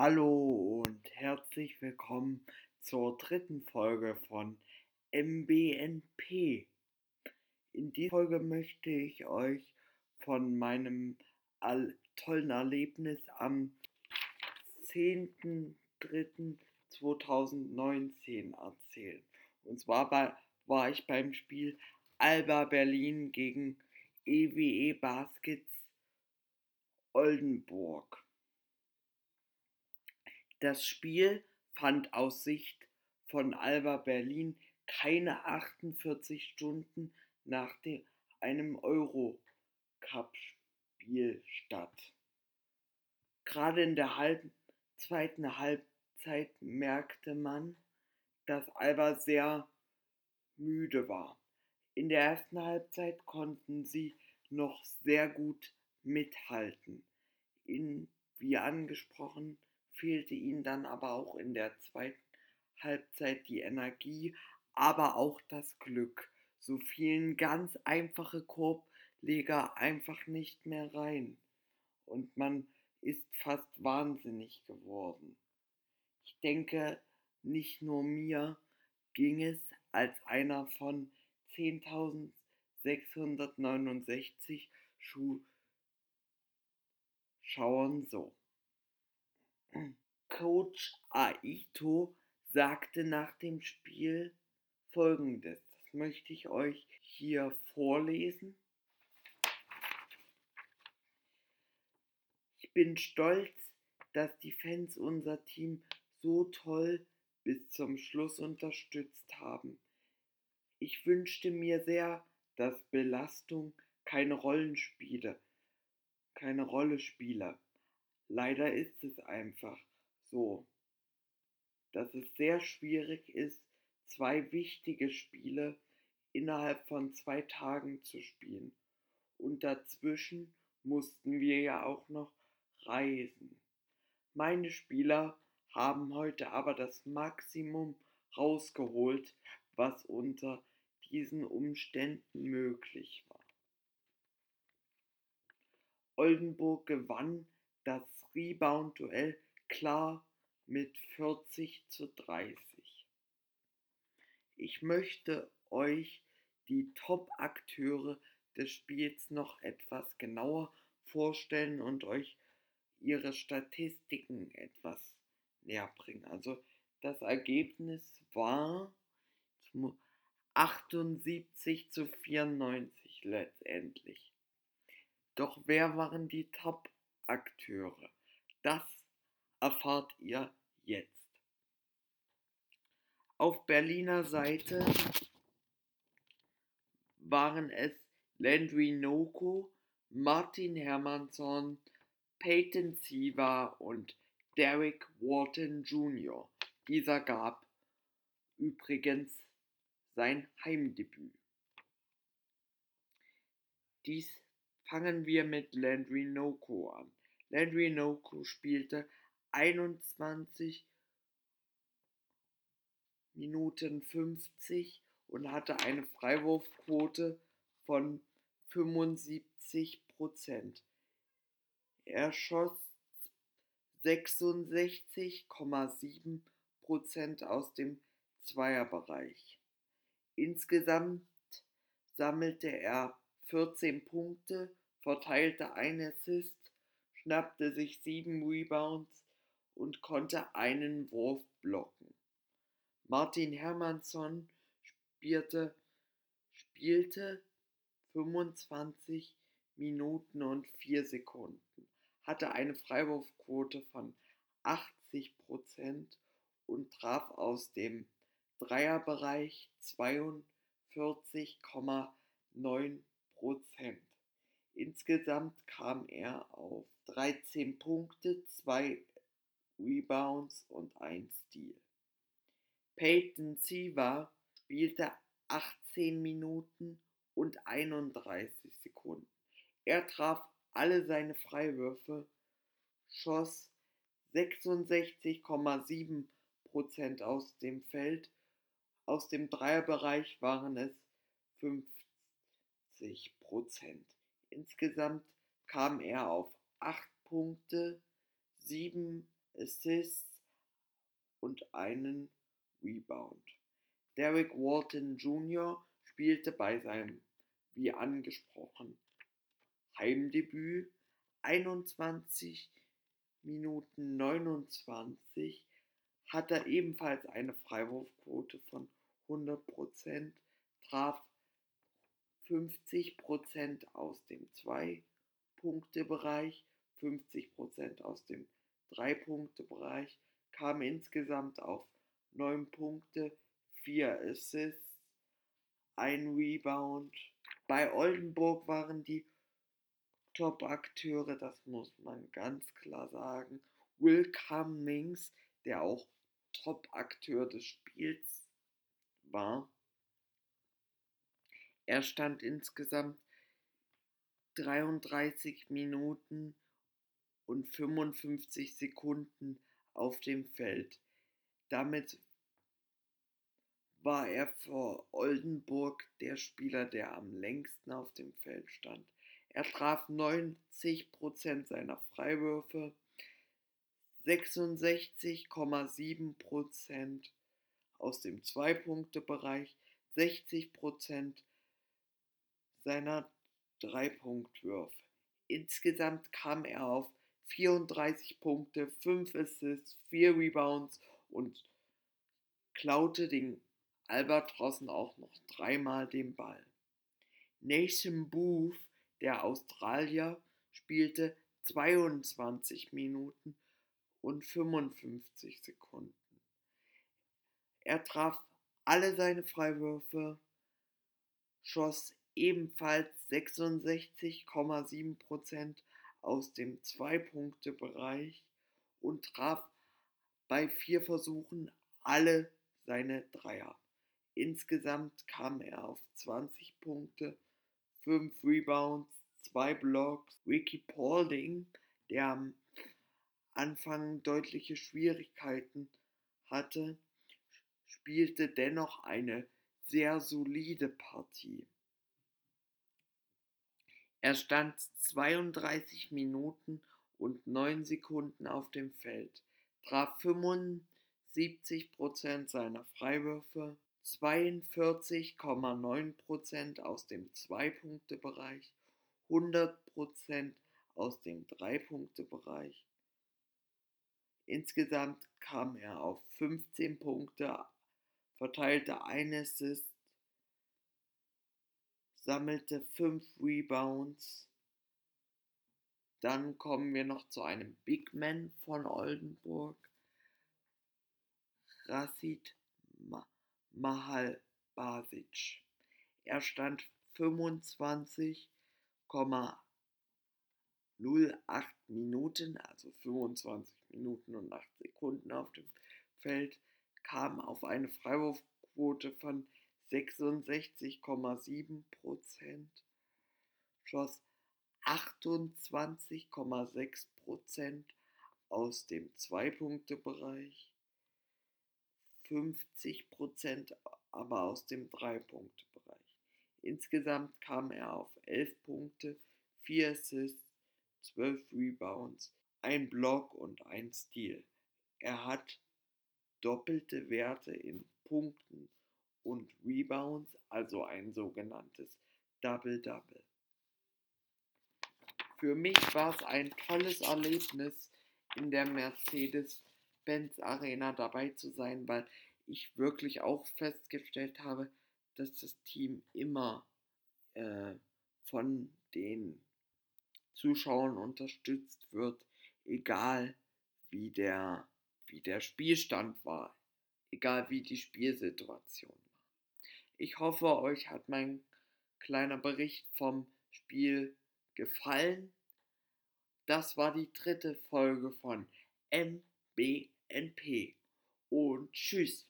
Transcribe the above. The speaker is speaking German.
Hallo und herzlich willkommen zur dritten Folge von MBNP. In dieser Folge möchte ich euch von meinem tollen Erlebnis am 10.03.2019 erzählen. Und zwar war ich beim Spiel Alba Berlin gegen EWE Baskets Oldenburg. Das Spiel fand aus Sicht von Alba Berlin keine 48 Stunden nach dem, einem Eurocup-Spiel statt. Gerade in der halben, zweiten Halbzeit merkte man, dass Alba sehr müde war. In der ersten Halbzeit konnten sie noch sehr gut mithalten. In, wie angesprochen, fehlte ihnen dann aber auch in der zweiten Halbzeit die Energie, aber auch das Glück. So fielen ganz einfache Korbleger einfach nicht mehr rein. Und man ist fast wahnsinnig geworden. Ich denke, nicht nur mir ging es als einer von 10.669 Zuschauern so. Coach Aito sagte nach dem Spiel folgendes. Das möchte ich euch hier vorlesen. Ich bin stolz, dass die Fans unser Team so toll bis zum Schluss unterstützt haben. Ich wünschte mir sehr, dass Belastung keine Rollenspiele, keine Rolle spiele. Leider ist es einfach so, dass es sehr schwierig ist, zwei wichtige Spiele innerhalb von zwei Tagen zu spielen. Und dazwischen mussten wir ja auch noch reisen. Meine Spieler haben heute aber das Maximum rausgeholt, was unter diesen Umständen möglich war. Oldenburg gewann das Rebound-Duell klar mit 40 zu 30. Ich möchte euch die Top-Akteure des Spiels noch etwas genauer vorstellen und euch ihre Statistiken etwas näher bringen. Also das Ergebnis war 78 zu 94 letztendlich. Doch wer waren die Top-Akteure? Das erfahrt ihr jetzt. Auf Berliner Seite waren es Landry Noko, Martin Hermansson, Peyton Siva und Derek Wharton Jr. Dieser gab übrigens sein Heimdebüt. Dies fangen wir mit Landry Noko an. Landry Noko spielte 21 Minuten 50 und hatte eine Freiwurfquote von 75 Prozent. Er schoss 66,7 Prozent aus dem Zweierbereich. Insgesamt sammelte er 14 Punkte, verteilte ein Assist, schnappte sich sieben Rebounds und konnte einen Wurf blocken. Martin Hermansson spielte, spielte 25 Minuten und 4 Sekunden, hatte eine Freiwurfquote von 80% und traf aus dem Dreierbereich 42,9% Insgesamt kam er auf 13 Punkte, 2 Rebounds und 1 Steal. Peyton Siva spielte 18 Minuten und 31 Sekunden. Er traf alle seine Freiwürfe, schoss 66,7% aus dem Feld. Aus dem Dreierbereich waren es 50%. Insgesamt kam er auf 8 Punkte, 7 Assists und einen Rebound. Derek Walton Jr. spielte bei seinem, wie angesprochen, Heimdebüt 21 Minuten 29 hat er ebenfalls eine Freiwurfquote von 100%, traf 50% aus dem 2-Punkte-Bereich, 50% aus dem 3-Punkte-Bereich, kam insgesamt auf 9 Punkte, 4 Assists, ein Rebound. Bei Oldenburg waren die Top-Akteure, das muss man ganz klar sagen. Will Cummings, der auch Top-Akteur des Spiels war. Er stand insgesamt 33 Minuten und 55 Sekunden auf dem Feld. Damit war er vor Oldenburg der Spieler, der am längsten auf dem Feld stand. Er traf 90% seiner Freiwürfe, 66,7% aus dem Zwei-Punkte-Bereich, 60% seiner Dreipunktwürfe. Insgesamt kam er auf 34 Punkte, 5 Assists, 4 Rebounds und klaute den Albatrossen auch noch dreimal den Ball. Nathan Booth der Australier spielte 22 Minuten und 55 Sekunden. Er traf alle seine Freiwürfe, schoss ebenfalls 66,7% aus dem Zwei-Punkte-Bereich und traf bei vier Versuchen alle seine Dreier. Insgesamt kam er auf 20 Punkte 5 Rebounds, 2 Blocks. Ricky Paulding, der am Anfang deutliche Schwierigkeiten hatte, spielte dennoch eine sehr solide Partie. Er stand 32 Minuten und 9 Sekunden auf dem Feld, traf 75% seiner Freiwürfe, 42,9% aus dem Zwei-Punkte-Bereich, 100% aus dem Drei-Punkte-Bereich. Insgesamt kam er auf 15 Punkte, verteilte ein Assist, sammelte 5 Rebounds. Dann kommen wir noch zu einem Big Man von Oldenburg. Rasid Mahal Basic. Er stand 25,08 Minuten, also 25 Minuten und 8 Sekunden auf dem Feld, kam auf eine Freiwurfquote von 66,7 Prozent, schoss 28,6 Prozent aus dem Zwei-Punkte-Bereich 50% aber aus dem Drei-Punkte-Bereich. Insgesamt kam er auf 11 Punkte, 4 Assists, 12 Rebounds, ein Block und ein Steal. Er hat doppelte Werte in Punkten und Rebounds, also ein sogenanntes Double-Double. Für mich war es ein tolles Erlebnis in der Mercedes Benz Arena dabei zu sein, weil ich wirklich auch festgestellt habe, dass das Team immer äh, von den Zuschauern unterstützt wird, egal wie der, wie der Spielstand war, egal wie die Spielsituation. Ich hoffe, euch hat mein kleiner Bericht vom Spiel gefallen. Das war die dritte Folge von MB NP und tschüss.